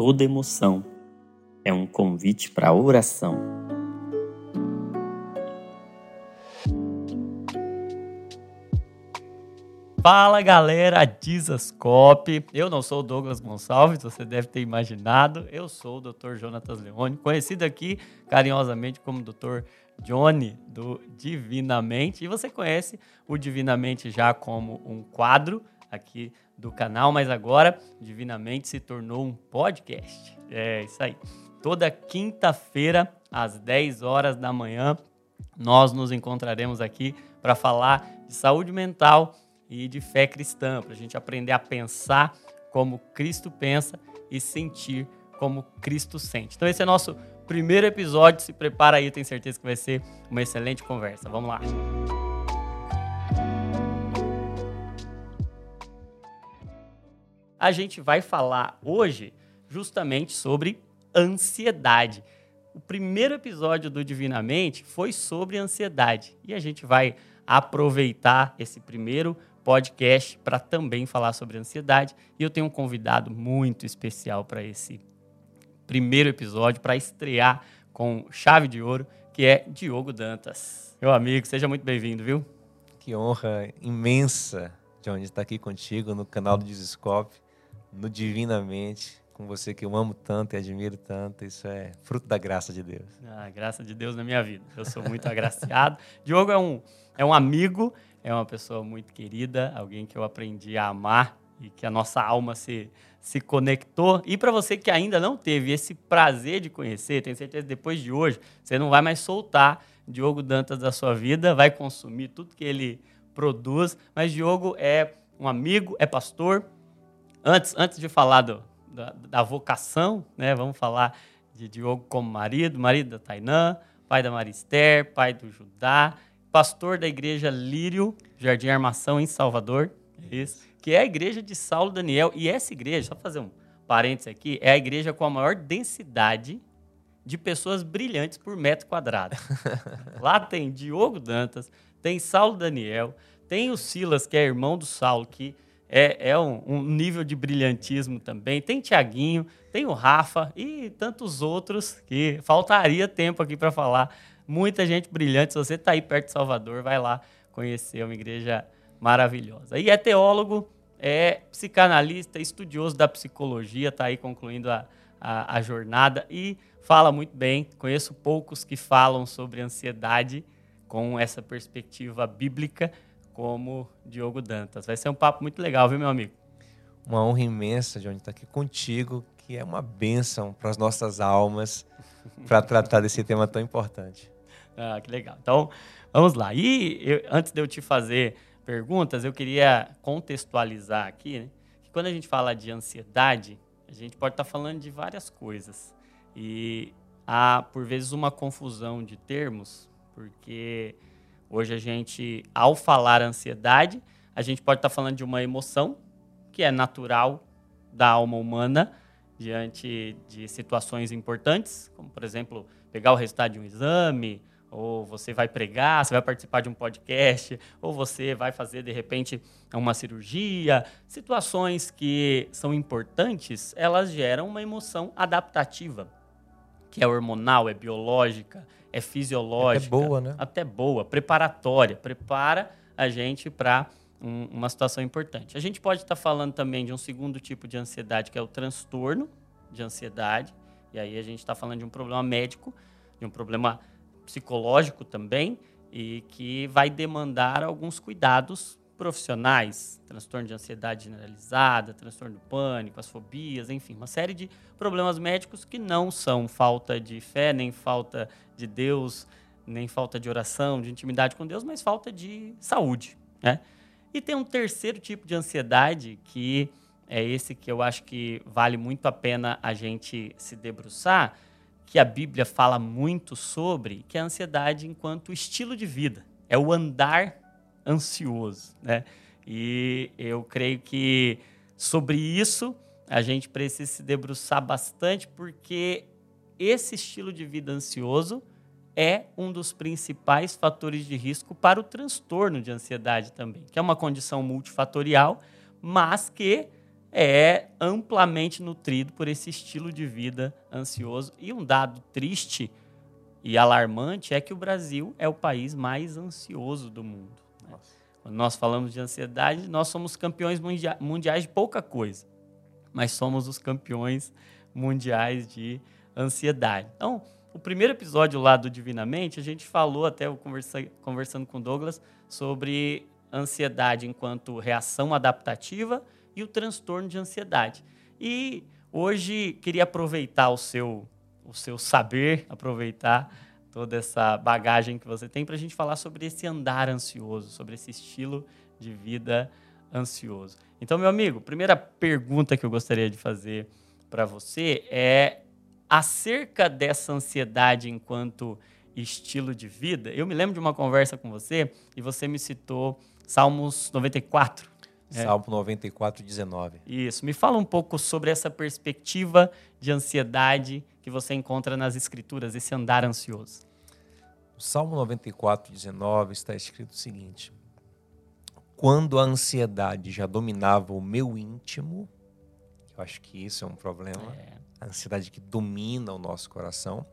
toda emoção. É um convite para oração. Fala galera, Dizascope. Eu não sou o Douglas Gonçalves, você deve ter imaginado. Eu sou o Dr. Jonatas Leone, conhecido aqui carinhosamente como Dr. Johnny do Divinamente. E você conhece o Divinamente já como um quadro aqui do canal, mas agora Divinamente se tornou um podcast. É isso aí. Toda quinta-feira, às 10 horas da manhã, nós nos encontraremos aqui para falar de saúde mental e de fé cristã, para a gente aprender a pensar como Cristo pensa e sentir como Cristo sente. Então, esse é nosso primeiro episódio. Se prepara aí, tenho certeza que vai ser uma excelente conversa. Vamos lá. A gente vai falar hoje justamente sobre ansiedade. O primeiro episódio do Divinamente foi sobre ansiedade e a gente vai aproveitar esse primeiro podcast para também falar sobre ansiedade. E eu tenho um convidado muito especial para esse primeiro episódio, para estrear com chave de ouro, que é Diogo Dantas. Meu amigo, seja muito bem-vindo, viu? Que honra imensa, Johnny, estar aqui contigo no canal do Desescope, no Divinamente, com você que eu amo tanto e admiro tanto. Isso é fruto da graça de Deus. Ah, graça de Deus na minha vida. Eu sou muito agraciado. Diogo é um, é um amigo é uma pessoa muito querida, alguém que eu aprendi a amar e que a nossa alma se, se conectou. E para você que ainda não teve esse prazer de conhecer, tenho certeza que depois de hoje você não vai mais soltar Diogo Dantas da sua vida, vai consumir tudo que ele produz. Mas Diogo é um amigo, é pastor. Antes, antes de falar do, da, da vocação, né, vamos falar de Diogo como marido, marido da Tainã, pai da Marister, pai do Judá pastor da igreja Lírio, Jardim Armação, em Salvador. Isso. Que é a igreja de Saulo Daniel. E essa igreja, só fazer um parênteses aqui, é a igreja com a maior densidade de pessoas brilhantes por metro quadrado. Lá tem Diogo Dantas, tem Saulo Daniel, tem o Silas, que é irmão do Saulo, que é, é um, um, nível de brilhantismo também. Tem Tiaguinho, tem o Rafa e tantos outros que faltaria tempo aqui para falar muita gente brilhante. Se você está aí perto de Salvador, vai lá conhecer uma igreja maravilhosa. E é teólogo, é psicanalista, estudioso da psicologia, está aí concluindo a, a, a, jornada e fala muito bem. Conheço poucos que falam sobre ansiedade com essa perspectiva bíblica, como Diogo Dantas. Vai ser um papo muito legal, viu, meu amigo? Uma honra imensa, Johnny, estar aqui contigo, que é uma bênção para as nossas almas, para tratar desse tema tão importante. Ah, que legal. Então, vamos lá. E eu, antes de eu te fazer perguntas, eu queria contextualizar aqui né, que quando a gente fala de ansiedade, a gente pode estar falando de várias coisas. E há, por vezes, uma confusão de termos, porque hoje a gente, ao falar ansiedade, a gente pode estar falando de uma emoção que é natural da alma humana diante de situações importantes, como, por exemplo, pegar o resultado de um exame, ou você vai pregar, você vai participar de um podcast, ou você vai fazer de repente uma cirurgia, situações que são importantes, elas geram uma emoção adaptativa, que é hormonal, é biológica, é fisiológica, até boa, né? Até boa, preparatória, prepara a gente para um, uma situação importante. A gente pode estar falando também de um segundo tipo de ansiedade, que é o transtorno de ansiedade, e aí a gente está falando de um problema médico, de um problema psicológico também e que vai demandar alguns cuidados profissionais, transtorno de ansiedade generalizada, transtorno do pânico, as fobias, enfim, uma série de problemas médicos que não são falta de fé, nem falta de Deus, nem falta de oração, de intimidade com Deus, mas falta de saúde, né? E tem um terceiro tipo de ansiedade que é esse que eu acho que vale muito a pena a gente se debruçar, que a Bíblia fala muito sobre, que é a ansiedade enquanto estilo de vida. É o andar ansioso, né? E eu creio que sobre isso a gente precisa se debruçar bastante, porque esse estilo de vida ansioso é um dos principais fatores de risco para o transtorno de ansiedade também, que é uma condição multifatorial, mas que é amplamente nutrido por esse estilo de vida ansioso. E um dado triste e alarmante é que o Brasil é o país mais ansioso do mundo. Né? Quando nós falamos de ansiedade, nós somos campeões mundia mundiais de pouca coisa, mas somos os campeões mundiais de ansiedade. Então, o primeiro episódio lá do Divinamente, a gente falou, até eu conversei, conversando com o Douglas, sobre ansiedade enquanto reação adaptativa e o transtorno de ansiedade. E hoje queria aproveitar o seu, o seu saber, aproveitar toda essa bagagem que você tem para a gente falar sobre esse andar ansioso, sobre esse estilo de vida ansioso. Então, meu amigo, primeira pergunta que eu gostaria de fazer para você é acerca dessa ansiedade enquanto estilo de vida. Eu me lembro de uma conversa com você e você me citou Salmos 94. É. Salmo 94, 19. Isso. Me fala um pouco sobre essa perspectiva de ansiedade que você encontra nas Escrituras, esse andar ansioso. No Salmo 94, 19 está escrito o seguinte: Quando a ansiedade já dominava o meu íntimo, eu acho que isso é um problema, é. A ansiedade que domina o nosso coração,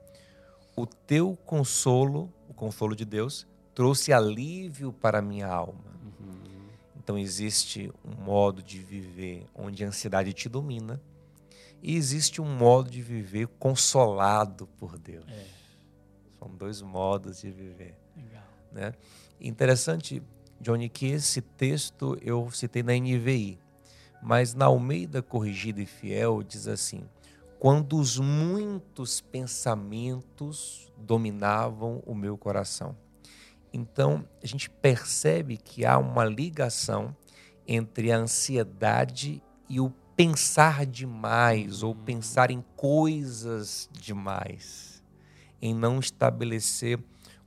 o teu consolo, o consolo de Deus, trouxe alívio para a minha alma. Então existe um modo de viver onde a ansiedade te domina e existe um modo de viver consolado por Deus. É. São dois modos de viver. Legal. Né? Interessante, Johnny, que esse texto eu citei na NVI, mas na Almeida Corrigida e Fiel diz assim: quando os muitos pensamentos dominavam o meu coração. Então, a gente percebe que há uma ligação entre a ansiedade e o pensar demais ou pensar em coisas demais, em não estabelecer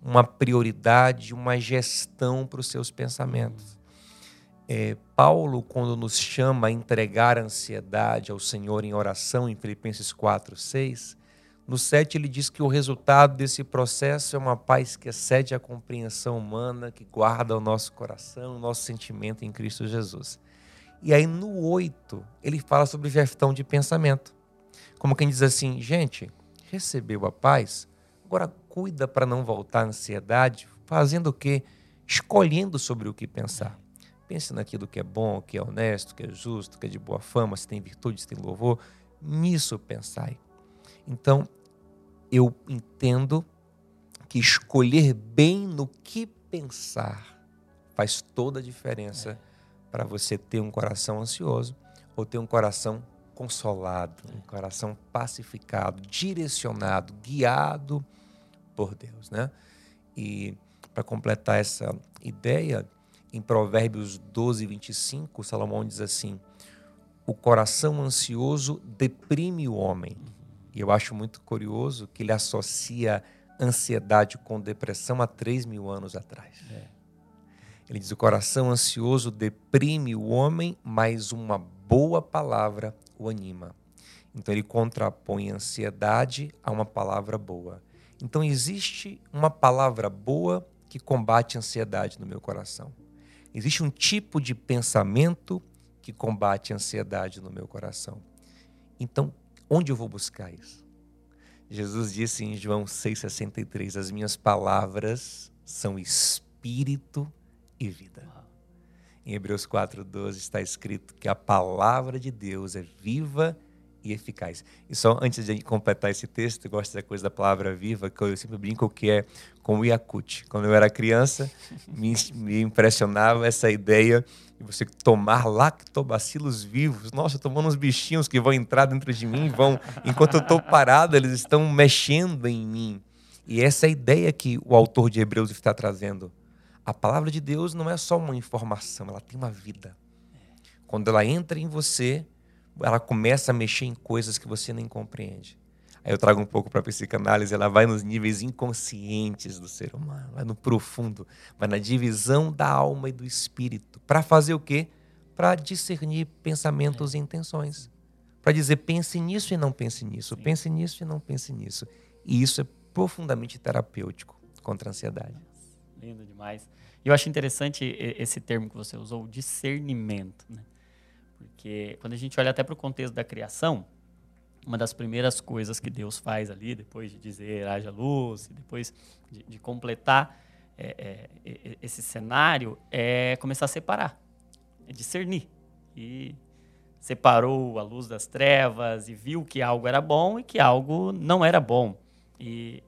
uma prioridade, uma gestão para os seus pensamentos. É, Paulo, quando nos chama a entregar a ansiedade ao Senhor em oração, em Filipenses 4, 6, no 7, ele diz que o resultado desse processo é uma paz que excede a compreensão humana, que guarda o nosso coração, o nosso sentimento em Cristo Jesus. E aí no 8, ele fala sobre gestão de pensamento. Como quem diz assim, gente, recebeu a paz, agora cuida para não voltar à ansiedade, fazendo o quê? Escolhendo sobre o que pensar. Pense naquilo que é bom, que é honesto, que é justo, que é de boa fama, se tem virtude, se tem louvor. Nisso pensai. Então, eu entendo que escolher bem no que pensar faz toda a diferença é. para você ter um coração ansioso ou ter um coração consolado, um coração pacificado, direcionado, guiado por Deus, né? E para completar essa ideia, em Provérbios 12, 25, Salomão diz assim: O coração ansioso deprime o homem, e eu acho muito curioso que ele associa ansiedade com depressão há 3 mil anos atrás. É. Ele diz: o coração ansioso deprime o homem, mas uma boa palavra o anima. Então ele contrapõe a ansiedade a uma palavra boa. Então existe uma palavra boa que combate a ansiedade no meu coração. Existe um tipo de pensamento que combate a ansiedade no meu coração. Então, Onde eu vou buscar isso? Jesus disse em João 6,63: As minhas palavras são espírito e vida. Em Hebreus 4,12 está escrito que a palavra de Deus é viva e eficaz. E só antes de completar esse texto, eu gosto da coisa da palavra viva, que eu sempre brinco que é com o Yakut. Quando eu era criança, me, me impressionava essa ideia e você tomar lactobacilos vivos. Nossa, tomando uns bichinhos que vão entrar dentro de mim, vão, enquanto eu estou parado, eles estão mexendo em mim. E essa é a ideia que o autor de Hebreus está trazendo. A palavra de Deus não é só uma informação, ela tem uma vida. Quando ela entra em você, ela começa a mexer em coisas que você nem compreende. Aí eu trago um pouco para a psicanálise, ela vai nos níveis inconscientes do ser humano, vai no profundo, vai na divisão da alma e do espírito. Para fazer o quê? Para discernir pensamentos é. e intenções. Para dizer, pense nisso e não pense nisso, Sim. pense nisso e não pense nisso. E isso é profundamente terapêutico contra a ansiedade. Lindo demais. E eu acho interessante esse termo que você usou, discernimento. Né? Porque quando a gente olha até para o contexto da criação, uma das primeiras coisas que Deus faz ali, depois de dizer haja luz, depois de, de completar é, é, esse cenário, é começar a separar, é discernir. E separou a luz das trevas e viu que algo era bom e que algo não era bom. E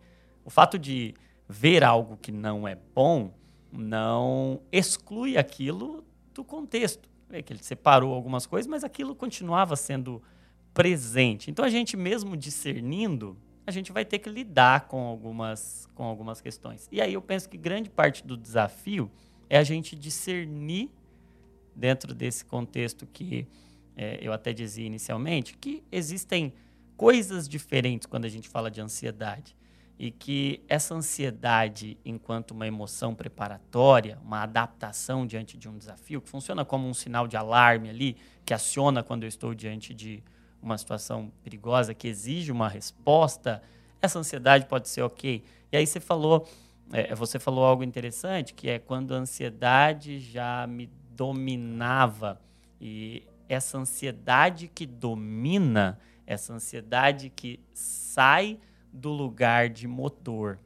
o fato de ver algo que não é bom não exclui aquilo do contexto. É que ele separou algumas coisas, mas aquilo continuava sendo presente. Então a gente mesmo discernindo, a gente vai ter que lidar com algumas com algumas questões. E aí eu penso que grande parte do desafio é a gente discernir dentro desse contexto que é, eu até dizia inicialmente, que existem coisas diferentes quando a gente fala de ansiedade. E que essa ansiedade, enquanto uma emoção preparatória, uma adaptação diante de um desafio, que funciona como um sinal de alarme ali, que aciona quando eu estou diante de uma situação perigosa, que exige uma resposta, essa ansiedade pode ser ok. E aí você falou, é, você falou algo interessante, que é quando a ansiedade já me dominava. E essa ansiedade que domina, essa ansiedade que sai do lugar de motor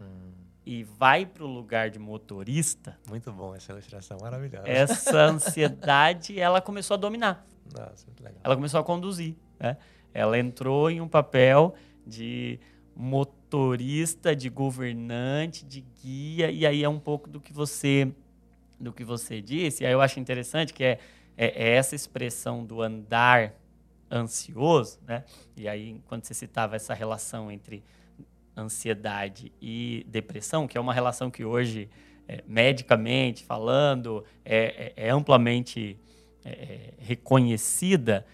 hum. e vai para o lugar de motorista. Muito bom, essa ilustração maravilhosa. Essa ansiedade, ela começou a dominar. Nossa, muito legal. Ela começou a conduzir. Né? Ela entrou em um papel de motorista, de governante, de guia, e aí é um pouco do que você do que você disse. E aí eu acho interessante que é é, é essa expressão do andar ansioso, né? E aí, quando você citava essa relação entre ansiedade e depressão, que é uma relação que hoje, é, medicamente falando, é, é, é amplamente é, é, reconhecida,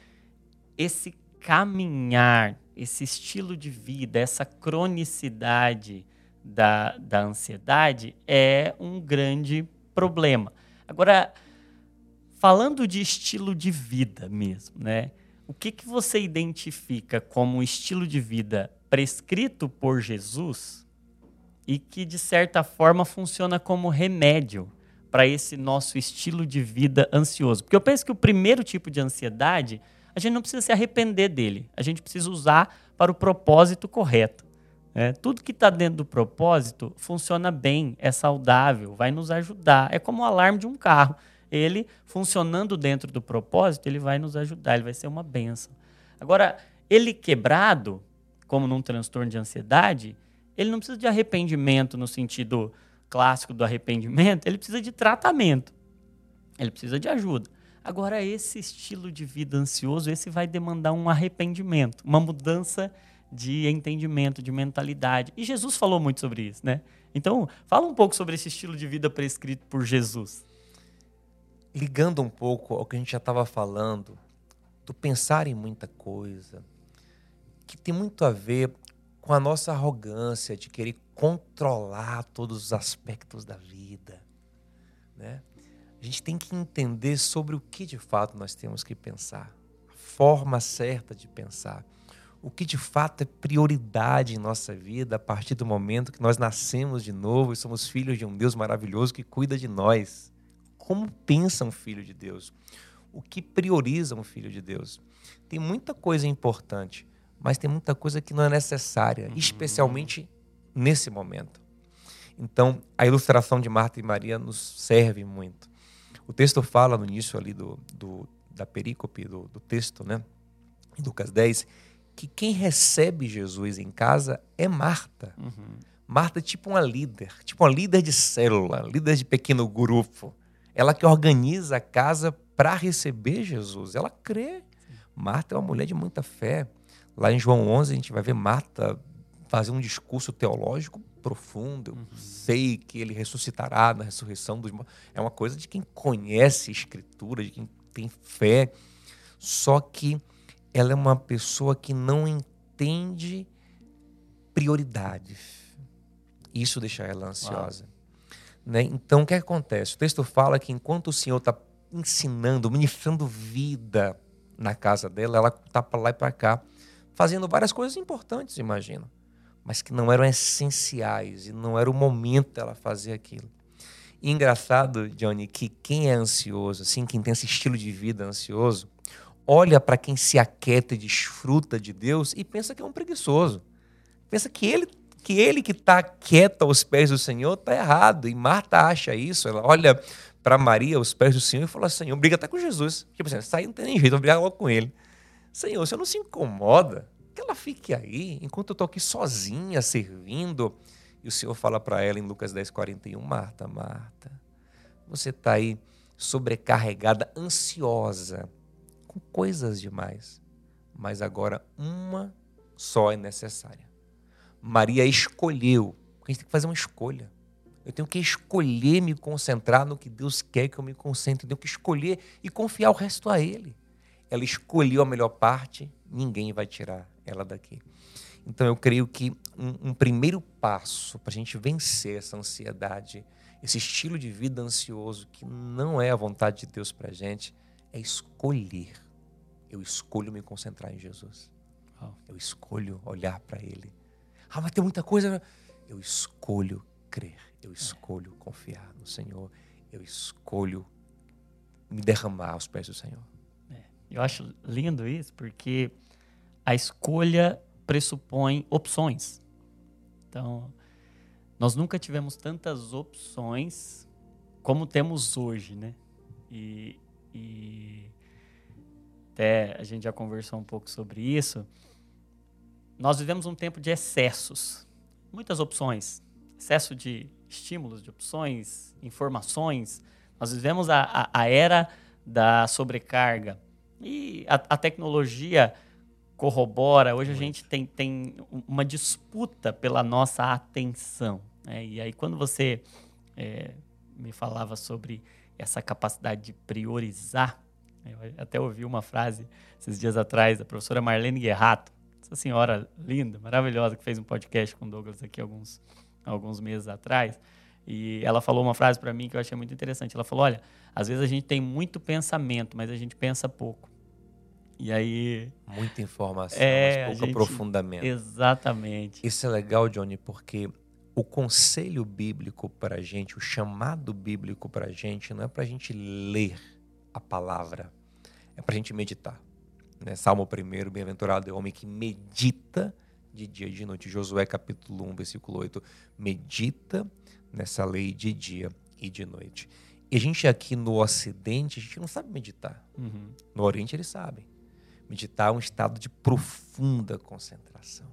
esse caminhar, esse estilo de vida, essa cronicidade da, da ansiedade é um grande problema. Agora, falando de estilo de vida mesmo, né? O que, que você identifica como estilo de vida prescrito por Jesus e que, de certa forma, funciona como remédio para esse nosso estilo de vida ansioso? Porque eu penso que o primeiro tipo de ansiedade, a gente não precisa se arrepender dele, a gente precisa usar para o propósito correto. É, tudo que está dentro do propósito funciona bem, é saudável, vai nos ajudar. É como o alarme de um carro ele funcionando dentro do propósito, ele vai nos ajudar, ele vai ser uma benção. Agora, ele quebrado, como num transtorno de ansiedade, ele não precisa de arrependimento no sentido clássico do arrependimento, ele precisa de tratamento. Ele precisa de ajuda. Agora, esse estilo de vida ansioso, esse vai demandar um arrependimento, uma mudança de entendimento, de mentalidade. E Jesus falou muito sobre isso, né? Então, fala um pouco sobre esse estilo de vida prescrito por Jesus ligando um pouco ao que a gente já estava falando, do pensar em muita coisa, que tem muito a ver com a nossa arrogância de querer controlar todos os aspectos da vida. Né? A gente tem que entender sobre o que de fato nós temos que pensar, a forma certa de pensar, o que de fato é prioridade em nossa vida a partir do momento que nós nascemos de novo e somos filhos de um Deus maravilhoso que cuida de nós como pensa um filho de Deus, o que prioriza um filho de Deus. Tem muita coisa importante, mas tem muita coisa que não é necessária, uhum. especialmente nesse momento. Então, a ilustração de Marta e Maria nos serve muito. O texto fala no início ali do, do da perícope do, do texto, né? Em Lucas 10, que quem recebe Jesus em casa é Marta. Uhum. Marta é tipo uma líder, tipo uma líder de célula, líder de pequeno grupo ela que organiza a casa para receber Jesus. Ela crê. Marta é uma mulher de muita fé. Lá em João 11 a gente vai ver Marta fazer um discurso teológico profundo. Eu uhum. sei que ele ressuscitará na ressurreição dos mortos. É uma coisa de quem conhece a Escritura, de quem tem fé. Só que ela é uma pessoa que não entende prioridades. Isso deixa ela ansiosa. Uau. Né? Então, o que, é que acontece? O texto fala que enquanto o Senhor está ensinando, ministrando vida na casa dela, ela está para lá e para cá, fazendo várias coisas importantes, imagino, mas que não eram essenciais e não era o momento dela fazer aquilo. E engraçado, Johnny, que quem é ansioso, assim, quem tem esse estilo de vida ansioso, olha para quem se aquieta e desfruta de Deus e pensa que é um preguiçoso. Pensa que ele que ele que está quieto aos pés do Senhor está errado. E Marta acha isso. Ela olha para Maria aos pés do Senhor e fala: Senhor, briga até com Jesus. Tipo assim, sair não tem nem jeito, vou brigar logo com ele. Senhor, você não se incomoda que ela fique aí enquanto eu estou aqui sozinha servindo. E o Senhor fala para ela em Lucas 10, 41, Marta, Marta, você está aí sobrecarregada, ansiosa, com coisas demais. Mas agora uma só é necessária. Maria escolheu. A gente tem que fazer uma escolha. Eu tenho que escolher me concentrar no que Deus quer que eu me concentre. Eu tenho que escolher e confiar o resto a Ele. Ela escolheu a melhor parte, ninguém vai tirar ela daqui. Então eu creio que um, um primeiro passo para a gente vencer essa ansiedade, esse estilo de vida ansioso que não é a vontade de Deus para a gente, é escolher. Eu escolho me concentrar em Jesus. Eu escolho olhar para Ele. Ah, mas tem muita coisa. Eu escolho crer. Eu escolho confiar no Senhor. Eu escolho me derramar aos pés do Senhor. É, eu acho lindo isso, porque a escolha pressupõe opções. Então, nós nunca tivemos tantas opções como temos hoje, né? E, e até a gente já conversou um pouco sobre isso. Nós vivemos um tempo de excessos, muitas opções, excesso de estímulos, de opções, informações. Nós vivemos a, a, a era da sobrecarga e a, a tecnologia corrobora. Hoje a gente tem, tem uma disputa pela nossa atenção. Né? E aí, quando você é, me falava sobre essa capacidade de priorizar, eu até ouvi uma frase esses dias atrás da professora Marlene Guerrato, essa senhora linda, maravilhosa, que fez um podcast com o Douglas aqui alguns, alguns meses atrás. E ela falou uma frase para mim que eu achei muito interessante. Ela falou: Olha, às vezes a gente tem muito pensamento, mas a gente pensa pouco. E aí. Muita informação, é, mas pouco gente... aprofundamento. Exatamente. Isso é legal, Johnny, porque o conselho bíblico para a gente, o chamado bíblico para a gente, não é para a gente ler a palavra, é para a gente meditar. Né? Salmo 1, bem-aventurado é o homem que medita de dia e de noite. Josué capítulo 1, versículo 8, medita nessa lei de dia e de noite. E a gente aqui no Ocidente, a gente não sabe meditar. Uhum. No Oriente eles sabem. Meditar é um estado de profunda concentração.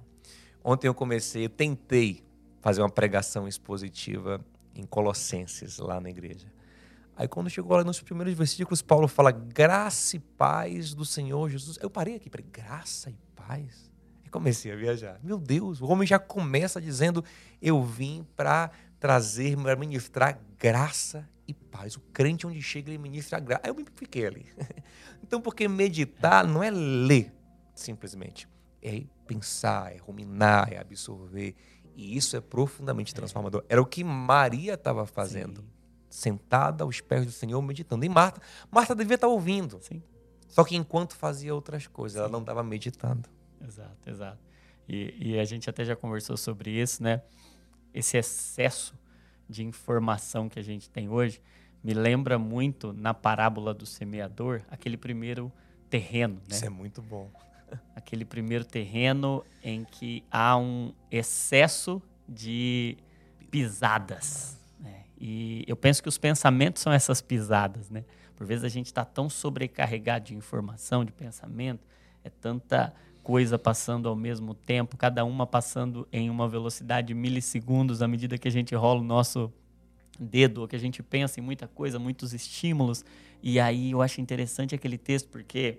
Ontem eu comecei, eu tentei fazer uma pregação expositiva em Colossenses, lá na igreja. Aí quando chegou lá nos primeiros versículos, Paulo fala graça e paz do Senhor Jesus. Eu parei aqui, falei, graça e paz? E comecei a viajar. Meu Deus, o homem já começa dizendo, eu vim para trazer, para ministrar graça e paz. O crente onde chega, ele ministra graça. Aí eu me fiquei ali. Então, porque meditar não é ler, simplesmente. É pensar, é ruminar, é absorver. E isso é profundamente transformador. Era o que Maria estava fazendo. Sim. Sentada aos pés do Senhor, meditando. E Marta, Marta devia estar ouvindo. Sim. Só que enquanto fazia outras coisas, Sim. ela não estava meditando. Exato, exato. E, e, a gente até já conversou sobre isso, né? Esse excesso de informação que a gente tem hoje me lembra muito na parábola do semeador, aquele primeiro terreno. Né? Isso é muito bom. Aquele primeiro terreno em que há um excesso de pisadas. E eu penso que os pensamentos são essas pisadas. Né? Por vezes a gente está tão sobrecarregado de informação, de pensamento, é tanta coisa passando ao mesmo tempo, cada uma passando em uma velocidade de milissegundos à medida que a gente rola o nosso dedo, ou que a gente pensa em muita coisa, muitos estímulos. E aí eu acho interessante aquele texto porque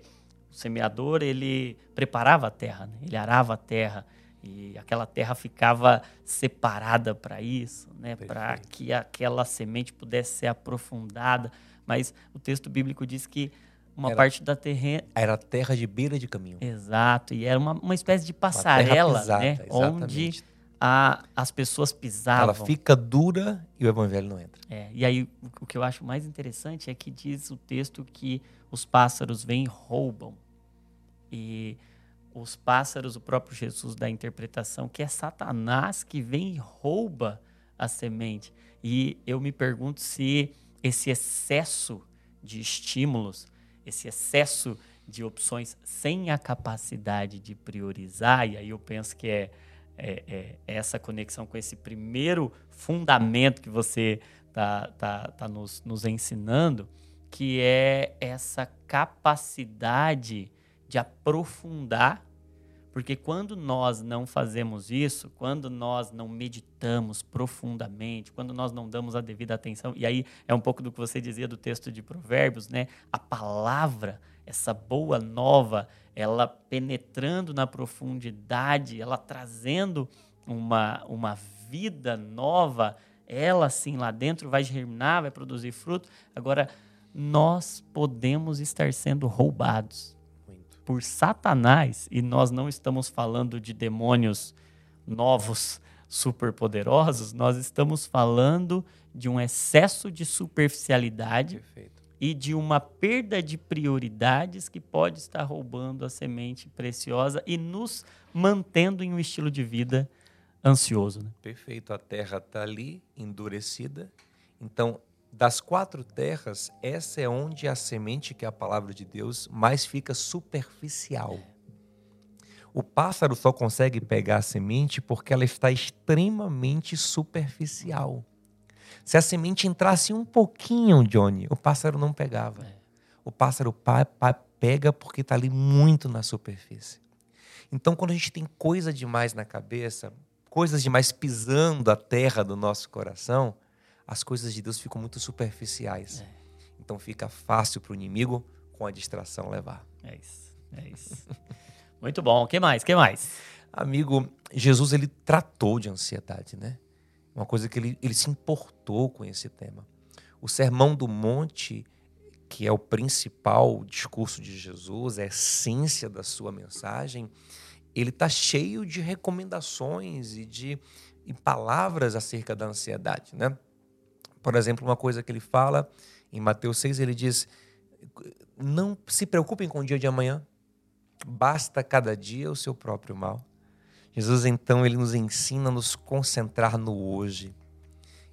o semeador ele preparava a terra, né? ele arava a terra e aquela terra ficava separada para isso, né? Para que aquela semente pudesse ser aprofundada. Mas o texto bíblico diz que uma era, parte da terra era terra de beira de caminho. Exato, e era uma, uma espécie de passarela, pisada, né? Onde a, as pessoas pisavam. Ela fica dura e o evangelho não entra. É, e aí o, o que eu acho mais interessante é que diz o texto que os pássaros vêm e roubam. E os pássaros, o próprio Jesus dá a interpretação que é Satanás que vem e rouba a semente. E eu me pergunto se esse excesso de estímulos, esse excesso de opções sem a capacidade de priorizar, e aí eu penso que é, é, é essa conexão com esse primeiro fundamento que você está tá, tá nos, nos ensinando, que é essa capacidade de aprofundar porque quando nós não fazemos isso, quando nós não meditamos profundamente, quando nós não damos a devida atenção, e aí é um pouco do que você dizia do texto de Provérbios, né? A palavra, essa boa nova, ela penetrando na profundidade, ela trazendo uma, uma vida nova, ela sim lá dentro vai germinar, vai produzir fruto. Agora, nós podemos estar sendo roubados por Satanás, e nós não estamos falando de demônios novos, superpoderosos, nós estamos falando de um excesso de superficialidade Perfeito. e de uma perda de prioridades que pode estar roubando a semente preciosa e nos mantendo em um estilo de vida ansioso. Né? Perfeito. A terra está ali, endurecida. Então, das quatro terras, essa é onde a semente, que é a palavra de Deus, mais fica superficial. O pássaro só consegue pegar a semente porque ela está extremamente superficial. Se a semente entrasse um pouquinho, Johnny, o pássaro não pegava. É. O pássaro pega porque está ali muito na superfície. Então, quando a gente tem coisa demais na cabeça, coisas demais pisando a terra do nosso coração, as coisas de Deus ficam muito superficiais. É. Então fica fácil para o inimigo, com a distração, levar. É isso. É isso. muito bom. O que mais? que mais? Amigo, Jesus ele tratou de ansiedade, né? Uma coisa que ele, ele se importou com esse tema. O Sermão do Monte, que é o principal discurso de Jesus, é a essência da sua mensagem, ele está cheio de recomendações e de e palavras acerca da ansiedade, né? Por exemplo, uma coisa que ele fala em Mateus 6, ele diz: Não se preocupem com o dia de amanhã, basta cada dia o seu próprio mal. Jesus, então, ele nos ensina a nos concentrar no hoje.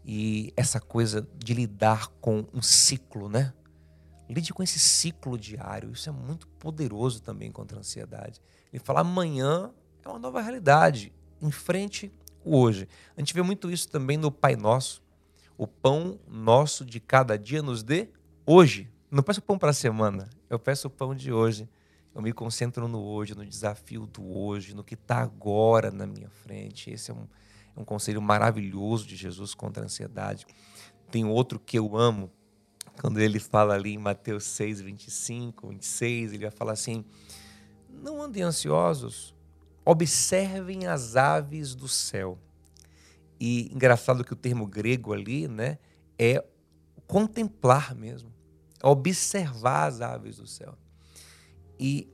E essa coisa de lidar com um ciclo, né? Lide com esse ciclo diário. Isso é muito poderoso também contra a ansiedade. Ele fala: amanhã é uma nova realidade. Enfrente o hoje. A gente vê muito isso também no Pai Nosso. O pão nosso de cada dia nos dê hoje. Não peço pão para a semana, eu peço o pão de hoje. Eu me concentro no hoje, no desafio do hoje, no que está agora na minha frente. Esse é um, é um conselho maravilhoso de Jesus contra a ansiedade. Tem outro que eu amo, quando ele fala ali em Mateus 6, 25, 26, ele vai falar assim: Não andem ansiosos, observem as aves do céu e engraçado que o termo grego ali, né, é contemplar mesmo, é observar as aves do céu. E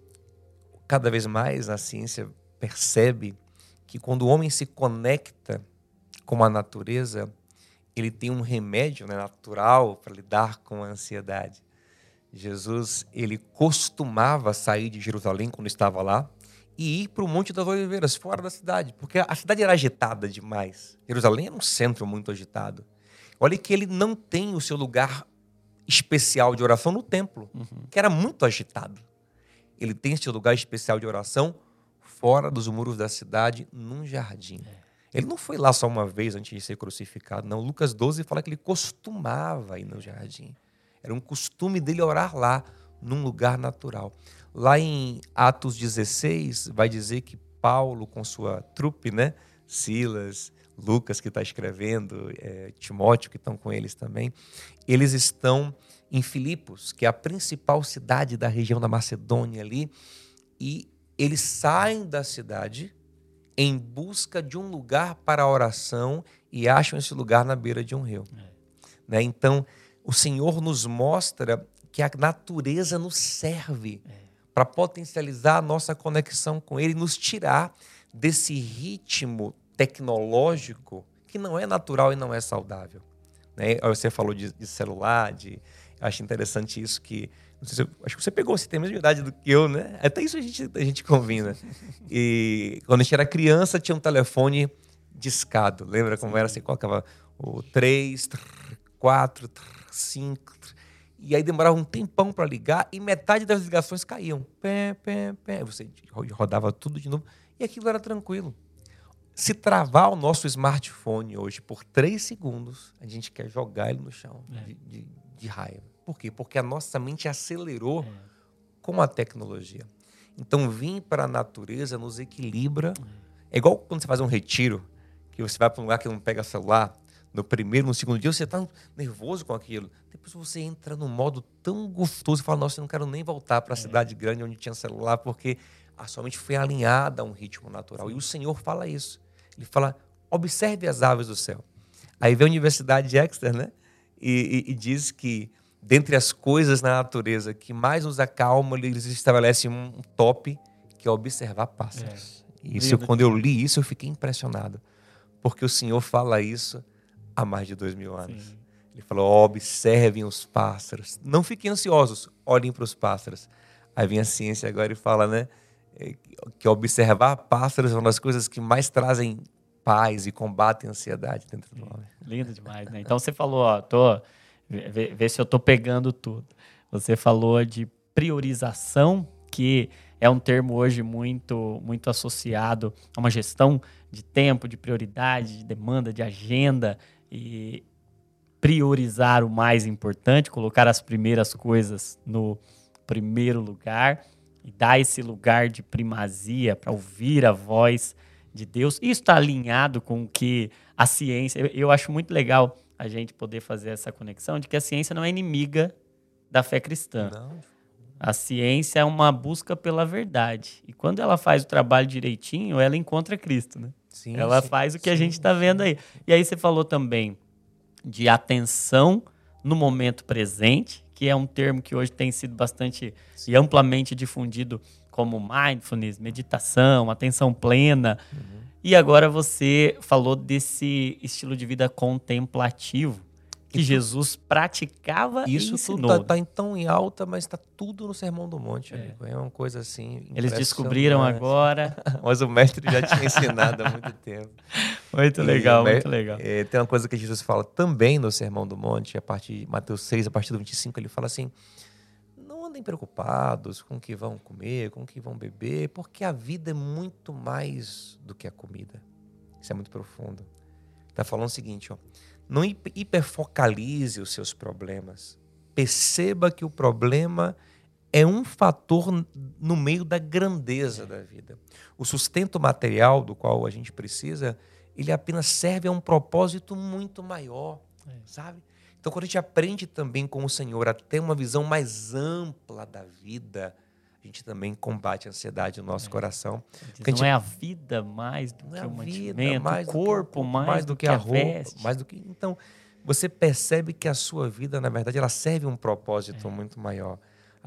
cada vez mais a ciência percebe que quando o homem se conecta com a natureza, ele tem um remédio né, natural para lidar com a ansiedade. Jesus, ele costumava sair de Jerusalém quando estava lá, e ir para o Monte das Oliveiras, fora da cidade, porque a cidade era agitada demais. Jerusalém era um centro muito agitado. Olha que ele não tem o seu lugar especial de oração no templo, uhum. que era muito agitado. Ele tem seu lugar especial de oração fora dos muros da cidade, num jardim. É. Ele não foi lá só uma vez antes de ser crucificado, não. Lucas 12 fala que ele costumava ir no jardim. Era um costume dele orar lá, num lugar natural. Lá em Atos 16, vai dizer que Paulo, com sua trupe, né? Silas, Lucas, que está escrevendo, é, Timóteo, que estão com eles também, eles estão em Filipos, que é a principal cidade da região da Macedônia ali, e eles saem da cidade em busca de um lugar para a oração e acham esse lugar na beira de um rio. É. Né? Então, o Senhor nos mostra que a natureza nos serve. É para potencializar a nossa conexão com Ele, nos tirar desse ritmo tecnológico que não é natural e não é saudável. Né? Você falou de, de celular, de, acho interessante isso que se, acho que você pegou esse tema de idade do que eu, né? Até isso a gente, a gente combina. E quando a gente era criança, tinha um telefone discado. Lembra como era? Você colocava o 3, 4, 5. E aí demorava um tempão para ligar e metade das ligações caíam. Pé, pé, pé. Você rodava tudo de novo e aquilo era tranquilo. Se travar o nosso smartphone hoje por três segundos, a gente quer jogar ele no chão é. de, de, de, raiva. Por quê? Porque a nossa mente acelerou é. com a tecnologia. Então, vir para a natureza nos equilibra. É. é igual quando você faz um retiro, que você vai para um lugar que não pega celular, no primeiro, no segundo dia, você está nervoso com aquilo. Depois você entra num modo tão gostoso e fala: Nossa, eu não quero nem voltar para a é. cidade grande onde tinha celular, porque a sua mente foi alinhada a um ritmo natural. E o Senhor fala isso. Ele fala: Observe as aves do céu. Aí vem a Universidade de Exeter, né? E, e, e diz que, dentre as coisas na natureza que mais nos acalmam, eles estabelecem um top, que é observar pássaros. É. Isso, quando eu li isso, eu fiquei impressionado. Porque o Senhor fala isso há mais de dois mil anos. Sim. Ele falou: observem os pássaros. Não fiquem ansiosos, olhem para os pássaros. Aí vem a ciência agora e fala, né? É, que observar pássaros é uma das coisas que mais trazem paz e combatem a ansiedade dentro do homem. Lindo demais, né? Então você falou, ó, tô, vê, vê se eu tô pegando tudo. Você falou de priorização, que é um termo hoje muito, muito associado a uma gestão de tempo, de prioridade, de demanda, de agenda e priorizar o mais importante, colocar as primeiras coisas no primeiro lugar e dar esse lugar de primazia para ouvir a voz de Deus. Isso está alinhado com o que a ciência. Eu, eu, acho muito legal a gente poder fazer essa conexão de que a ciência não é inimiga da fé cristã. Não. A ciência é uma busca pela verdade. E quando ela faz o trabalho direitinho, ela encontra Cristo, né? Sim, ela sim, faz o que sim, a gente está vendo aí. E aí você falou também de atenção no momento presente, que é um termo que hoje tem sido bastante e amplamente difundido como mindfulness, meditação, atenção plena. Uhum. E agora você falou desse estilo de vida contemplativo que isso, Jesus praticava isso e tudo está tá tão em alta, mas está tudo no Sermão do Monte. É, é uma coisa assim. Eles descobriram agora. mas o mestre já tinha ensinado há muito tempo. Muito e legal, muito legal. É, tem uma coisa que Jesus fala também no Sermão do Monte, a partir de Mateus 6, a partir do 25, ele fala assim: não andem preocupados com o que vão comer, com o que vão beber, porque a vida é muito mais do que a comida. Isso é muito profundo. Está falando o seguinte, ó não hiperfocalize os seus problemas. Perceba que o problema é um fator no meio da grandeza da vida. O sustento material do qual a gente precisa, ele apenas serve a um propósito muito maior, é. sabe? Então, quando a gente aprende também com o Senhor a ter uma visão mais ampla da vida, a gente também combate a ansiedade no nosso é. coração. Diz, não gente, é a vida mais do que é o mantimento, mais o corpo do, mais, mais do, do que, que, a roupa, veste. mais do que então você percebe que a sua vida na verdade ela serve um propósito é. muito maior.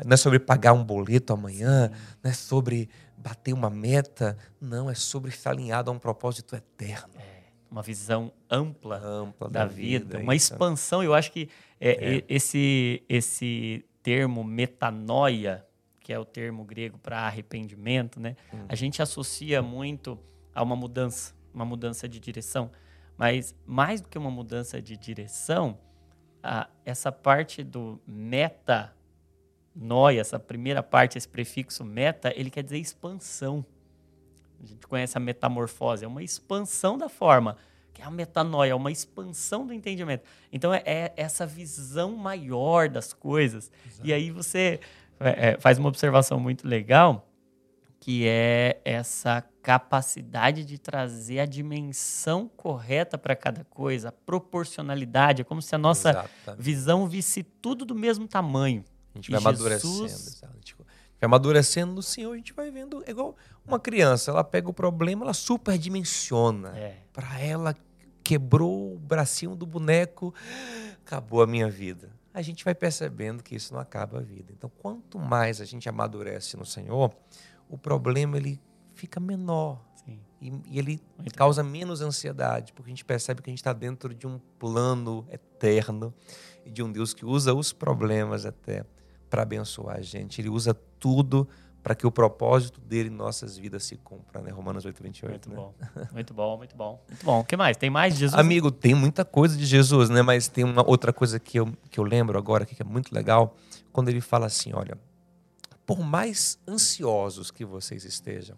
Não é sobre pagar um boleto amanhã, Sim. não é sobre bater uma meta, não é sobre estar alinhado a um propósito eterno. É uma visão ampla, ampla da, da, vida, vida uma então. expansão. Eu acho que é, é. esse esse termo metanoia que é o termo grego para arrependimento, né? Hum. A gente associa muito a uma mudança, uma mudança de direção. Mas mais do que uma mudança de direção, a, essa parte do meta noia, essa primeira parte, esse prefixo meta, ele quer dizer expansão. A gente conhece a metamorfose, é uma expansão da forma, que é a metanoia, é uma expansão do entendimento. Então é, é essa visão maior das coisas. Exato. E aí você é, é, faz uma observação muito legal, que é essa capacidade de trazer a dimensão correta para cada coisa, a proporcionalidade. É como se a nossa Exatamente. visão visse tudo do mesmo tamanho. A gente vai Jesus... amadurecendo. A gente vai amadurecendo no Senhor, a gente vai vendo. É igual uma criança, ela pega o problema, ela superdimensiona. É. Para ela, quebrou o bracinho do boneco, acabou a minha vida a gente vai percebendo que isso não acaba a vida. Então, quanto mais a gente amadurece no Senhor, o problema ele fica menor. E, e, ele Muito causa menos ansiedade, porque a gente percebe que a gente está dentro de um plano eterno e de um Deus que usa os problemas até para abençoar a gente. Ele usa tudo para que o propósito dele em nossas vidas se cumpra, né? Romanos 8, 28. Muito né? bom, muito bom, muito bom. Muito bom. O que mais? Tem mais de Jesus? Amigo, tem muita coisa de Jesus, né? Mas tem uma outra coisa que eu, que eu lembro agora que é muito legal, quando ele fala assim: olha, por mais ansiosos que vocês estejam,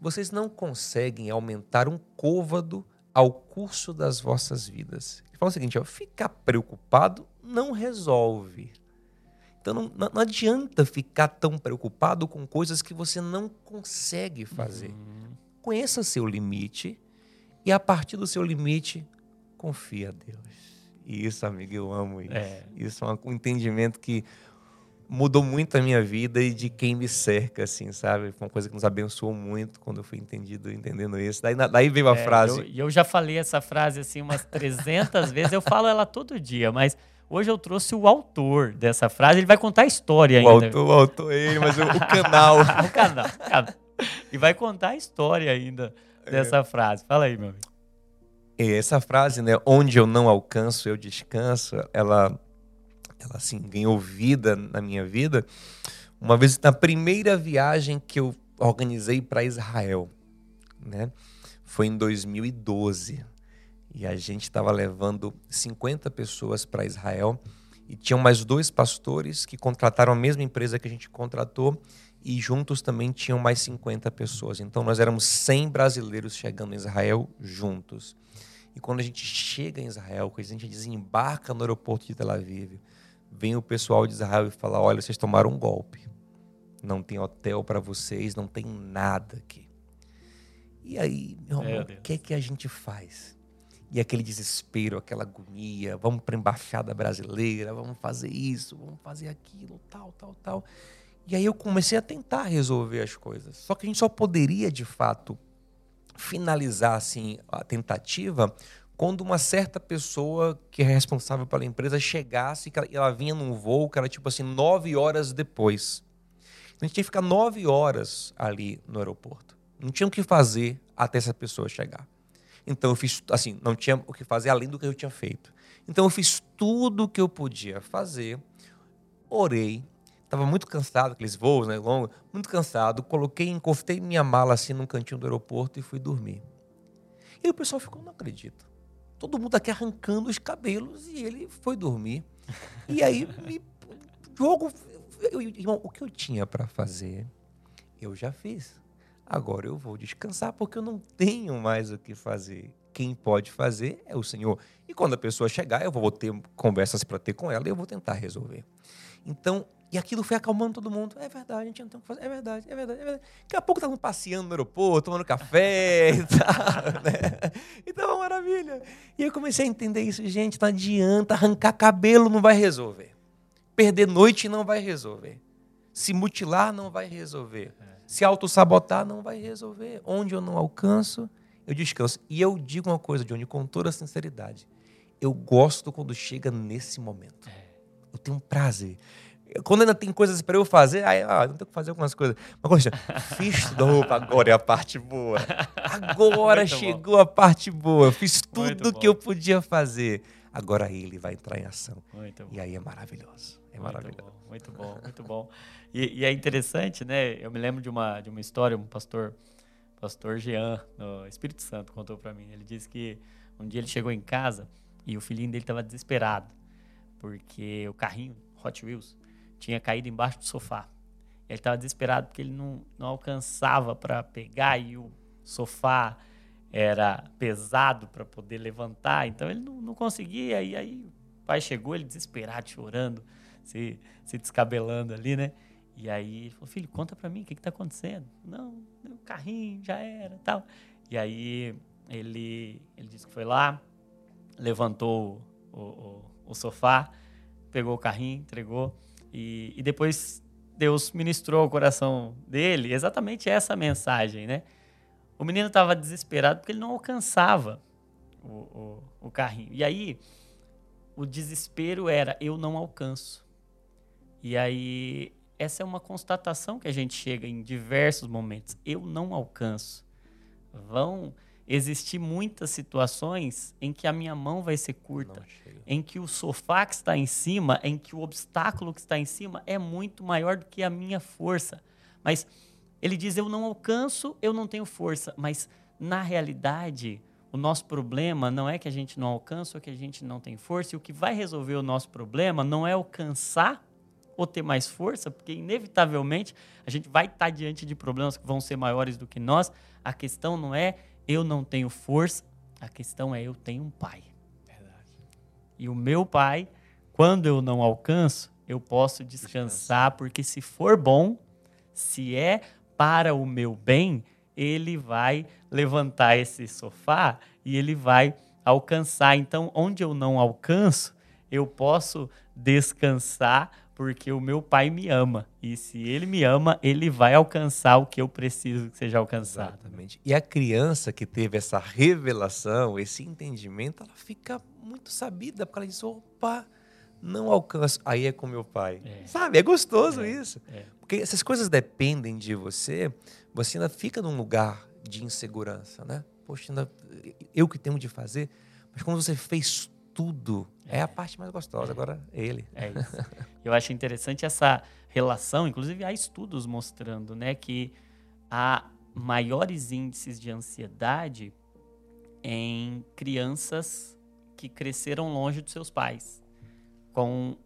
vocês não conseguem aumentar um côvado ao curso das vossas vidas. Ele fala o seguinte: ó, ficar preocupado não resolve. Então não, não, adianta ficar tão preocupado com coisas que você não consegue fazer. Uhum. Conheça seu limite e a partir do seu limite, confia a Deus. E isso, amigo, eu amo isso. É. Isso é um entendimento que mudou muito a minha vida e de quem me cerca, assim, sabe? Foi uma coisa que nos abençoou muito quando eu fui entendido, entendendo isso. Daí, daí veio a é, frase. E eu, eu, já falei essa frase, assim, umas 300 vezes. Eu falo ela todo dia, mas hoje eu trouxe o autor dessa frase. Ele vai contar a história o ainda. Autor, o autor é ele, mas o, o canal. o canal, canal. E vai contar a história ainda dessa é. frase. Fala aí, meu amigo. Essa frase, né? Onde eu não alcanço, eu descanso, ela ela assim ganhou vida na minha vida. Uma vez na primeira viagem que eu organizei para Israel, né? Foi em 2012. E a gente estava levando 50 pessoas para Israel e tinham mais dois pastores que contrataram a mesma empresa que a gente contratou e juntos também tinham mais 50 pessoas. Então nós éramos 100 brasileiros chegando em Israel juntos. E quando a gente chega em Israel, quando a gente desembarca no aeroporto de Tel Aviv, vem o pessoal de Israel e fala: olha, vocês tomaram um golpe. Não tem hotel para vocês, não tem nada aqui. E aí, meu irmão, o que é que a gente faz? E aquele desespero, aquela agonia, vamos para a embaixada brasileira, vamos fazer isso, vamos fazer aquilo, tal, tal, tal. E aí eu comecei a tentar resolver as coisas. Só que a gente só poderia, de fato, finalizar assim a tentativa quando uma certa pessoa que é responsável pela empresa chegasse e ela vinha num voo que era tipo assim, nove horas depois. A gente tinha que ficar nove horas ali no aeroporto. Não tinha o que fazer até essa pessoa chegar. Então eu fiz, assim, não tinha o que fazer além do que eu tinha feito. Então eu fiz tudo o que eu podia fazer, orei, estava muito cansado, aqueles voos né, longos, muito cansado, coloquei, encostei minha mala assim num cantinho do aeroporto e fui dormir. E o pessoal ficou, não acredito todo mundo aqui arrancando os cabelos e ele foi dormir. E aí, me, jogo. Eu, irmão, o que eu tinha para fazer, eu já fiz. Agora eu vou descansar porque eu não tenho mais o que fazer. Quem pode fazer é o Senhor. E quando a pessoa chegar, eu vou ter conversas para ter com ela e eu vou tentar resolver. Então, e aquilo foi acalmando todo mundo. É verdade, a gente não tem o que fazer. É verdade, é verdade, é verdade. Daqui a pouco estavam passeando no aeroporto, tomando café e tal. Né? Então, uma maravilha. E eu comecei a entender isso. Gente, não adianta. Arrancar cabelo não vai resolver. Perder noite não vai resolver. Se mutilar não vai resolver. Se auto-sabotar não vai resolver. Onde eu não alcanço, eu descanso. E eu digo uma coisa, Johnny, com toda sinceridade. Eu gosto quando chega nesse momento. É. Eu tenho um prazer. Quando ainda tem coisas para eu fazer, aí ah, não tenho que fazer algumas coisas. Mas, poxa, fiz tudo. agora é a parte boa. Agora Muito chegou bom. a parte boa. Fiz tudo que eu podia fazer. Agora ele vai entrar em ação. e aí é maravilhoso. É maravilhoso. Muito bom, muito bom. E, e, é interessante, né? Eu me lembro de uma, de uma história, um pastor, pastor Jean, no Espírito Santo, contou para mim. Ele disse que um dia ele chegou em casa e o filhinho dele estava desesperado, porque o carrinho Hot Wheels tinha caído embaixo do sofá. Ele estava desesperado porque ele não, não alcançava para pegar e o sofá era pesado para poder levantar, então ele não, não conseguia. E aí pai chegou, ele desesperado, chorando, se, se descabelando ali, né? E aí ele falou, filho, conta para mim, o que está acontecendo? Não, o carrinho já era tal. E aí ele, ele disse que foi lá, levantou o, o, o sofá, pegou o carrinho, entregou. E, e depois Deus ministrou ao coração dele exatamente essa mensagem, né? O menino estava desesperado porque ele não alcançava o, o, o, carrinho. E aí, o desespero era: eu não alcanço. E aí, essa é uma constatação que a gente chega em diversos momentos: eu não alcanço. Vão existir muitas situações em que a minha mão vai ser curta, em que o sofá que está em cima, em que o obstáculo que está em cima é muito maior do que a minha força. Mas ele diz: Eu não alcanço, eu não tenho força. Mas, na realidade, o nosso problema não é que a gente não alcança ou que a gente não tem força. E o que vai resolver o nosso problema não é alcançar ou ter mais força, porque, inevitavelmente, a gente vai estar diante de problemas que vão ser maiores do que nós. A questão não é eu não tenho força, a questão é eu tenho um pai. Verdade. E o meu pai, quando eu não alcanço, eu posso descansar, porque se for bom, se é para o meu bem, ele vai levantar esse sofá e ele vai alcançar. Então, onde eu não alcanço, eu posso descansar porque o meu pai me ama. E se ele me ama, ele vai alcançar o que eu preciso que seja alcançado. Exatamente. E a criança que teve essa revelação, esse entendimento, ela fica muito sabida, porque ela diz: opa, não alcanço. Aí é com meu pai. É. Sabe? É gostoso é. isso. É. Porque essas coisas dependem de você, você ainda fica num lugar de insegurança, né? Poxa, ainda, eu que tenho de fazer. Mas quando você fez tudo, é, é a parte mais gostosa. É. Agora, ele. É isso. Eu acho interessante essa relação, inclusive há estudos mostrando, né, que há maiores índices de ansiedade em crianças que cresceram longe dos seus pais com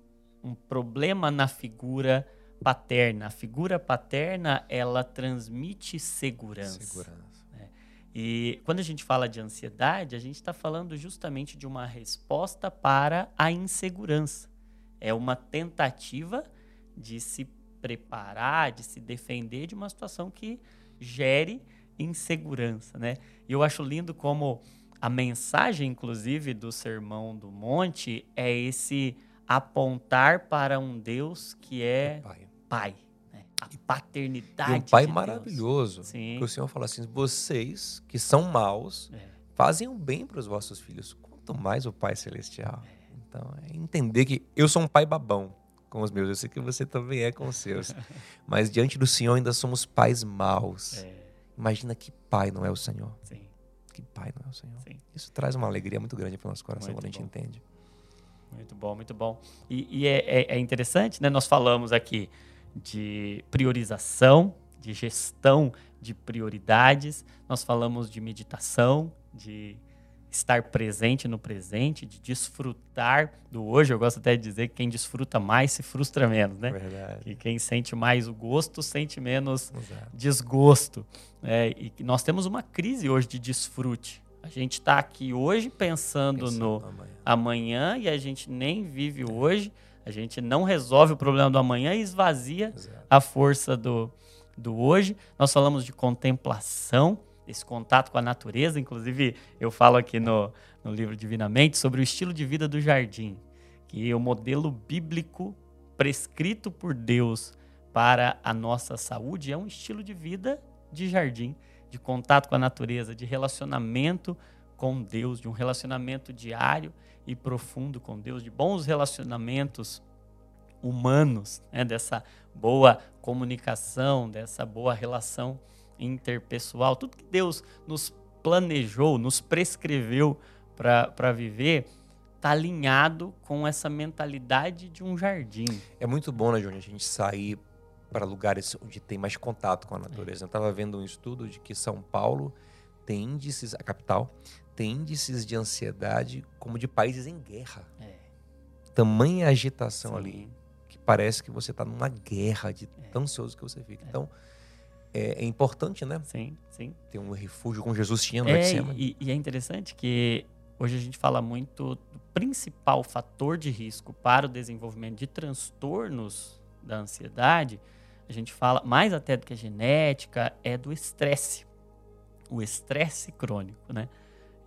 um problema na figura paterna. A figura paterna, ela transmite segurança. Segurança. Né? E quando a gente fala de ansiedade, a gente está falando justamente de uma resposta para a insegurança. É uma tentativa de se preparar, de se defender de uma situação que gere insegurança, né? E eu acho lindo como a mensagem, inclusive, do Sermão do Monte é esse apontar para um Deus que é pai. Pai né? A paternidade. E um pai de maravilhoso. Sim. Que o Senhor fala assim: vocês que são maus, é. fazem o bem para os vossos filhos, quanto mais o Pai Celestial. É. Então, é entender que eu sou um pai babão com os meus, eu sei que você também é com os seus. Mas diante do Senhor ainda somos pais maus. É. Imagina que pai não é o Senhor. Sim. Que pai não é o Senhor. Sim. Isso traz uma alegria muito grande para o nosso coração muito quando a gente bom. entende. Muito bom, muito bom. E, e é, é, é, interessante, né? Nós falamos aqui de priorização, de gestão de prioridades, nós falamos de meditação, de estar presente no presente, de desfrutar do hoje. Eu gosto até de dizer que quem desfruta mais se frustra menos, né? Verdade. Que quem sente mais o gosto sente menos Exato. desgosto. É, e nós temos uma crise hoje de desfrute. A gente está aqui hoje pensando, pensando no amanhã. amanhã. e a gente nem vive é. hoje. A gente não resolve o problema do amanhã e esvazia Exato. a força do, do hoje. Nós falamos de contemplação, esse contato com a natureza. Inclusive, eu falo aqui no, no livro Divinamente sobre o estilo de vida do jardim, que é o modelo bíblico prescrito por Deus para a nossa saúde é um estilo de vida de jardim de contato com a natureza, de relacionamento com Deus, de um relacionamento diário e profundo com Deus, de bons relacionamentos humanos, né? dessa boa comunicação, dessa boa relação interpessoal, tudo que Deus nos planejou, nos prescreveu para viver, está alinhado com essa mentalidade de um jardim. É muito bom, né, Júnior, a gente sair para lugares onde tem mais contato com a natureza. Eu estava vendo um estudo de que São Paulo tem índices, a capital, tem índices de ansiedade como de países em guerra. É. Tamanha agitação Sim. ali que parece que você está numa guerra de é. tão ansioso que você fica. É. Então, é, é, importante, né? Sim, sim. Ter um refúgio como Jesus tinha no é, e, e é interessante que hoje a gente fala muito do principal fator de risco para o desenvolvimento de transtornos da ansiedade a gente fala, mais até do que a genética, é do estresse. O estresse crônico, né?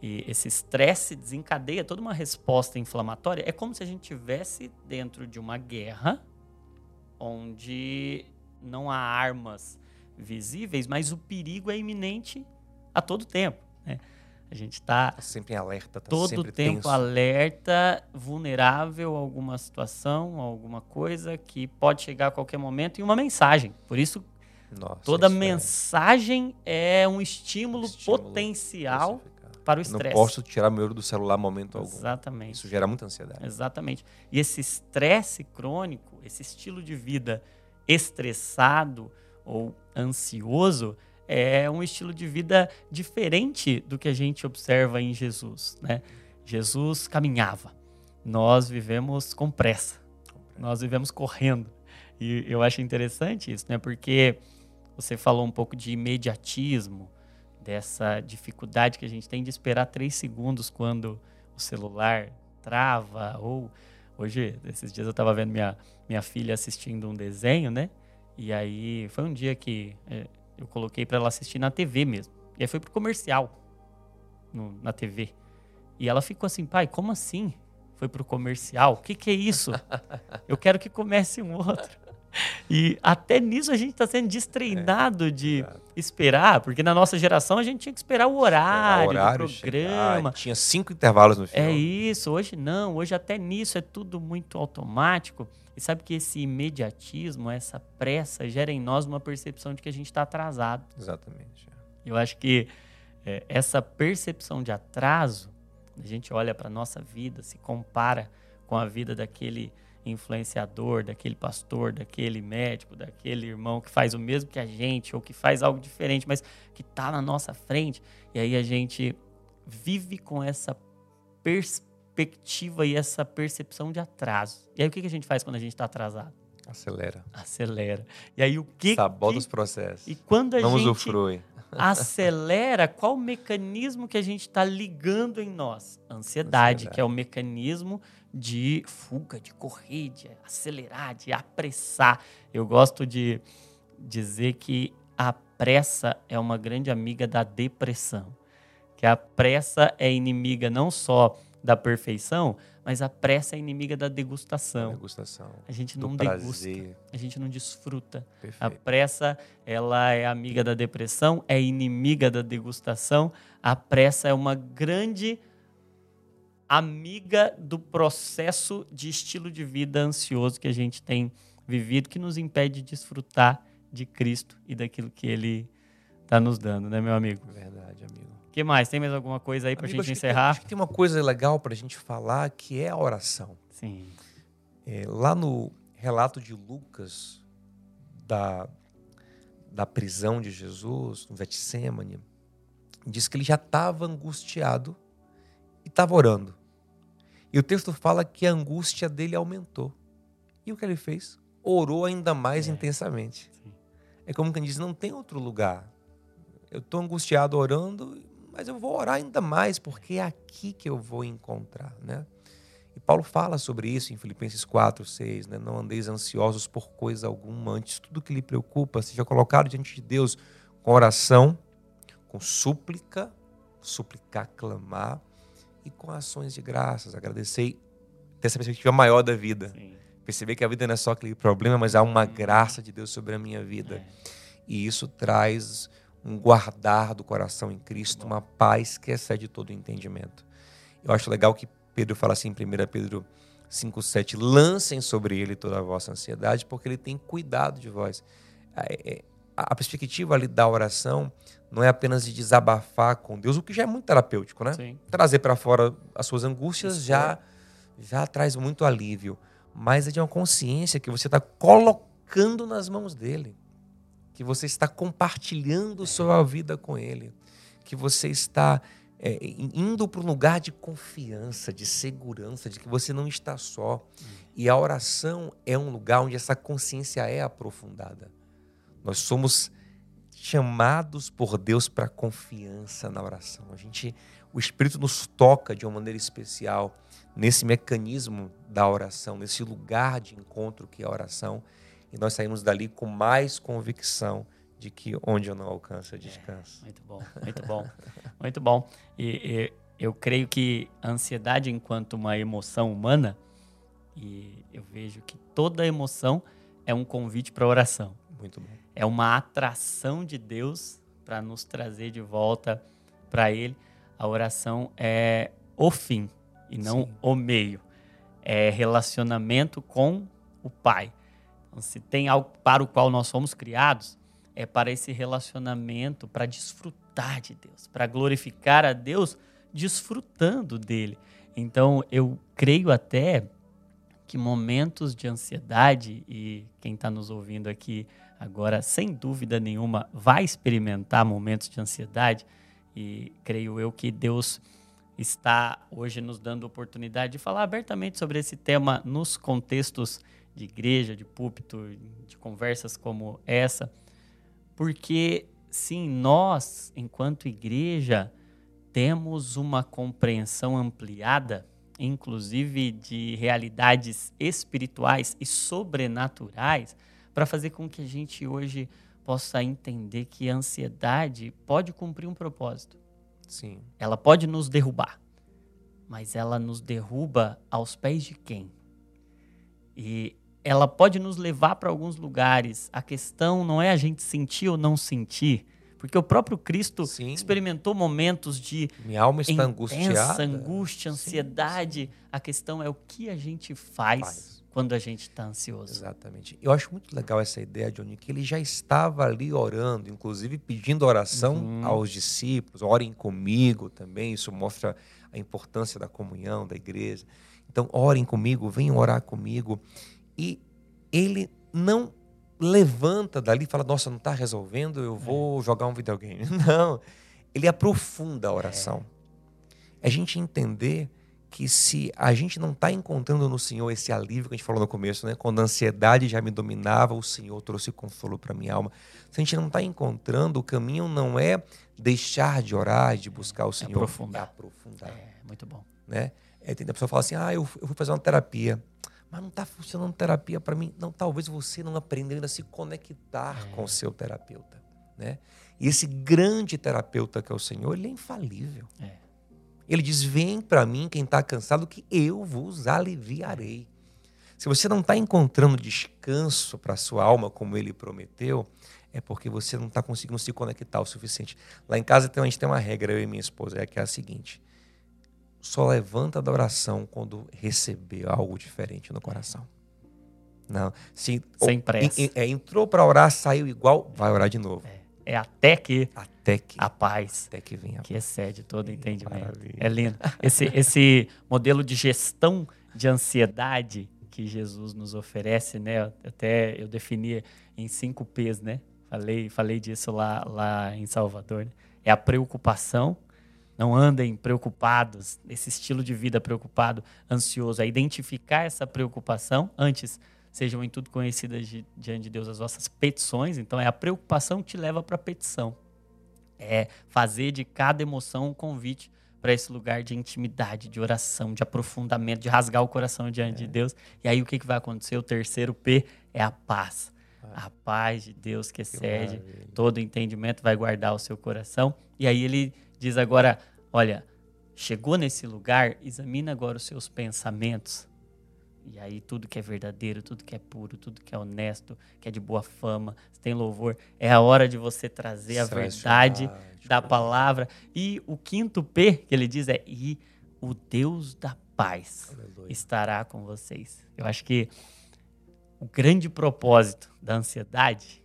E esse estresse desencadeia toda uma resposta inflamatória. É como se a gente tivesse dentro de uma guerra onde não há armas visíveis, mas o perigo é iminente a todo tempo. Né? A gente está tá sempre em alerta, tá todo sempre tempo tenso. alerta, vulnerável a alguma situação, a alguma coisa que pode chegar a qualquer momento e uma mensagem. Por isso, Nossa, toda é mensagem é... é, um estímulo, estímulo potencial para o estresse. Não posso tirar meu olho do celular momento algum. Exatamente. Isso gera muita ansiedade. Exatamente. E esse estresse crônico, esse estilo de vida estressado, ou ansioso é um estilo de vida diferente do que a gente observa em Jesus, né? Jesus caminhava. Nós vivemos com pressa. Nós vivemos correndo. E eu acho interessante isso, né? Porque você falou um pouco de imediatismo, dessa dificuldade que a gente tem de esperar três segundos quando o celular trava ou hoje esses dias eu estava vendo minha minha filha assistindo um desenho, né? E aí foi um dia que é, eu coloquei para ela assistir na TV mesmo. E aí foi pro comercial no, na TV. E ela ficou assim, pai, como assim? Foi pro comercial? O que, que é isso? Eu quero que comece um outro. E até nisso a gente está sendo destreinado é, de esperar, porque na nossa geração a gente tinha que esperar o horário, esperar o horário do programa. Chegar, tinha cinco intervalos no final. É isso, hoje não, hoje até nisso é tudo muito automático. E sabe que esse imediatismo, essa pressa, gera em nós uma percepção de que a gente está atrasado. Exatamente. Eu acho que é, essa percepção de atraso, a gente olha para a nossa vida, se compara com a vida daquele influenciador, daquele pastor, daquele médico, daquele irmão que faz o mesmo que a gente ou que faz algo diferente, mas que está na nossa frente. E aí a gente vive com essa perspectiva e essa percepção de atraso. E aí o que a gente faz quando a gente está atrasado? Acelera. Acelera. E aí o que. Sabota os processos. E quando a Não gente usufrui. acelera, qual o mecanismo que a gente está ligando em nós? Ansiedade, Ansiedade, que é o mecanismo de fuga, de correr, de acelerar, de apressar. Eu gosto de dizer que a pressa é uma grande amiga da depressão. Que a pressa é inimiga não só da perfeição, mas a pressa é inimiga da degustação. A degustação. A gente não degusta, a gente não desfruta. Perfeito. A pressa, ela é amiga da depressão, é inimiga da degustação. A pressa é uma grande amiga do processo de estilo de vida ansioso que a gente tem vivido, que nos impede de desfrutar de Cristo e daquilo que Ele está nos dando, né, meu amigo? Verdade, amigo. O que mais? Tem mais alguma coisa aí para a gente encerrar? acho que tem uma coisa legal para a gente falar que é a oração. Sim. É, lá no relato de Lucas da, da prisão de Jesus, no Getsemane, diz que ele já estava angustiado e estava orando. E o texto fala que a angústia dele aumentou. E o que ele fez? Orou ainda mais é. intensamente. Sim. É como quem diz: não tem outro lugar. Eu estou angustiado orando, mas eu vou orar ainda mais, porque é aqui que eu vou encontrar. Né? E Paulo fala sobre isso em Filipenses 4, 6. Né? Não andeis ansiosos por coisa alguma, antes tudo que lhe preocupa seja colocado diante de Deus com oração, com súplica, suplicar, clamar e com ações de graças. Agradecer, ter essa perspectiva maior da vida. Sim. Perceber que a vida não é só aquele problema, mas há uma hum. graça de Deus sobre a minha vida. É. E isso traz um guardar do coração em Cristo, uma paz que excede todo o entendimento. Eu acho legal que Pedro fala assim em 1 Pedro 5,7: lancem sobre ele toda a vossa ansiedade, porque ele tem cuidado de vós. É, é, a perspectiva ali da oração não é apenas de desabafar com Deus, o que já é muito terapêutico, né? Sim. Trazer para fora as suas angústias Isso já, é. já traz muito alívio. Mas é de uma consciência que você está colocando nas mãos dele. Que você está compartilhando é. sua vida com ele. Que você está é, indo para um lugar de confiança, de segurança, de que você não está só. Hum. E a oração é um lugar onde essa consciência é aprofundada. Nós somos chamados por Deus para confiança na oração. A gente, o Espírito nos toca de uma maneira especial nesse mecanismo da oração, nesse lugar de encontro que é a oração, e nós saímos dali com mais convicção de que onde eu não alcanço, eu descanso. É, muito bom, muito bom, muito bom. E, e, eu creio que a ansiedade, enquanto uma emoção humana, e eu vejo que toda emoção é um convite para oração. Muito bom é uma atração de Deus para nos trazer de volta para Ele. A oração é o fim e não Sim. o meio. É relacionamento com o Pai. Então, se tem algo para o qual nós fomos criados, é para esse relacionamento, para desfrutar de Deus, para glorificar a Deus desfrutando dele. Então, eu creio até que momentos de ansiedade, e quem está nos ouvindo aqui agora, sem dúvida nenhuma, vai experimentar momentos de ansiedade, e creio eu que Deus está hoje nos dando oportunidade de falar abertamente sobre esse tema nos contextos de igreja, de púlpito, de conversas como essa, porque sim, nós, enquanto igreja, temos uma compreensão ampliada, inclusive de realidades espirituais e sobrenaturais, para fazer com que a gente hoje possa entender que a ansiedade pode cumprir um propósito. Sim. Ela pode nos derrubar, mas ela nos derruba aos pés de quem? E ela pode nos levar para alguns lugares. A questão não é a gente sentir ou não sentir, porque o próprio Cristo sim. experimentou momentos de Minha alma está angustiada. angústia, ansiedade. Sim. A questão é o que a gente faz, faz. Quando a gente está ansioso. Exatamente. Eu acho muito legal essa ideia, Johnny, que ele já estava ali orando, inclusive pedindo oração uhum. aos discípulos. Orem comigo também. Isso mostra a importância da comunhão, da igreja. Então, orem comigo, venham orar comigo. E ele não levanta dali e fala: Nossa, não está resolvendo, eu vou é. jogar um videogame. Não. Ele aprofunda a oração. É. A gente entender que se a gente não está encontrando no Senhor esse alívio que a gente falou no começo, né? quando a ansiedade já me dominava, o Senhor trouxe consolo para minha alma. Se a gente não está encontrando, o caminho não é deixar de orar, de buscar o Senhor. É aprofundar. É aprofundar. É, muito bom. Né? É, a pessoa fala assim, ah, eu, eu fui fazer uma terapia mas não está funcionando terapia para mim. Não, talvez você não aprendeu ainda a se conectar é. com o seu terapeuta. Né? E esse grande terapeuta que é o Senhor, ele é infalível. É. Ele diz: Vem para mim quem está cansado, que eu vos aliviarei. Se você não está encontrando descanso para a sua alma, como ele prometeu, é porque você não está conseguindo se conectar o suficiente. Lá em casa a gente tem uma regra, eu e minha esposa, é que é a seguinte: só levanta da oração quando receber algo diferente no coração. Não, se sem pressa. é, entrou para orar, saiu igual, vai orar de novo. É, é, até que até que a paz até que venha que excede todo entendimento. Maravilha. É lindo. Esse esse modelo de gestão de ansiedade que Jesus nos oferece, né? Até eu defini em cinco P's, né? Falei falei disso lá lá em Salvador. Né? É a preocupação, não andem preocupados, esse estilo de vida preocupado, ansioso, é identificar essa preocupação antes. Sejam em tudo conhecidas de, diante de Deus as vossas petições. Então, é a preocupação que te leva para a petição. É fazer de cada emoção um convite para esse lugar de intimidade, de oração, de aprofundamento, de rasgar o coração diante é. de Deus. E aí, o que, que vai acontecer? O terceiro P é a paz. Ah. A paz de Deus que excede que todo entendimento vai guardar o seu coração. E aí ele diz agora: olha, chegou nesse lugar, examina agora os seus pensamentos. E aí tudo que é verdadeiro, tudo que é puro, tudo que é honesto, que é de boa fama, tem louvor, é a hora de você trazer a verdade da palavra. E o quinto P que ele diz é e o Deus da paz Aleluia. estará com vocês. Eu acho que o grande propósito da ansiedade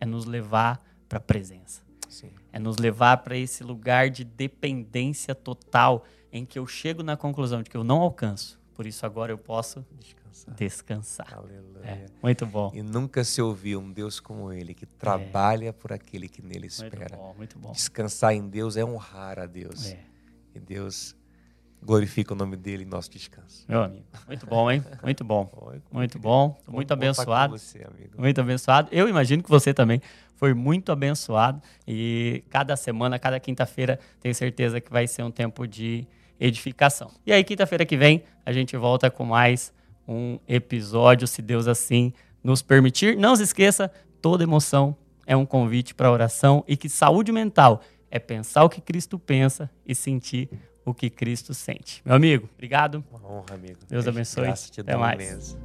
é nos levar para a presença. Sim. É nos levar para esse lugar de dependência total em que eu chego na conclusão de que eu não alcanço. Por isso agora eu posso descansar. descansar. Aleluia. É, muito bom. E nunca se ouviu um Deus como ele, que trabalha é. por aquele que nele espera. Muito bom, muito bom. Descansar em Deus é honrar a Deus. É. E Deus glorifica o nome dele em nosso descanso. Meu amigo. Muito bom, hein? Muito bom. Muito bom. Muito abençoado. Você, muito abençoado. Eu imagino que você também foi muito abençoado. E cada semana, cada quinta-feira, tenho certeza que vai ser um tempo de edificação. E aí, quinta-feira que vem, a gente volta com mais um episódio, se Deus assim nos permitir. Não se esqueça, toda emoção é um convite para oração e que saúde mental é pensar o que Cristo pensa e sentir o que Cristo sente. Meu amigo, obrigado. Uma honra, amigo. Deus abençoe. Graças te Até mais.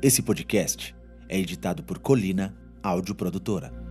Esse podcast é editado por Colina Áudio Produtora.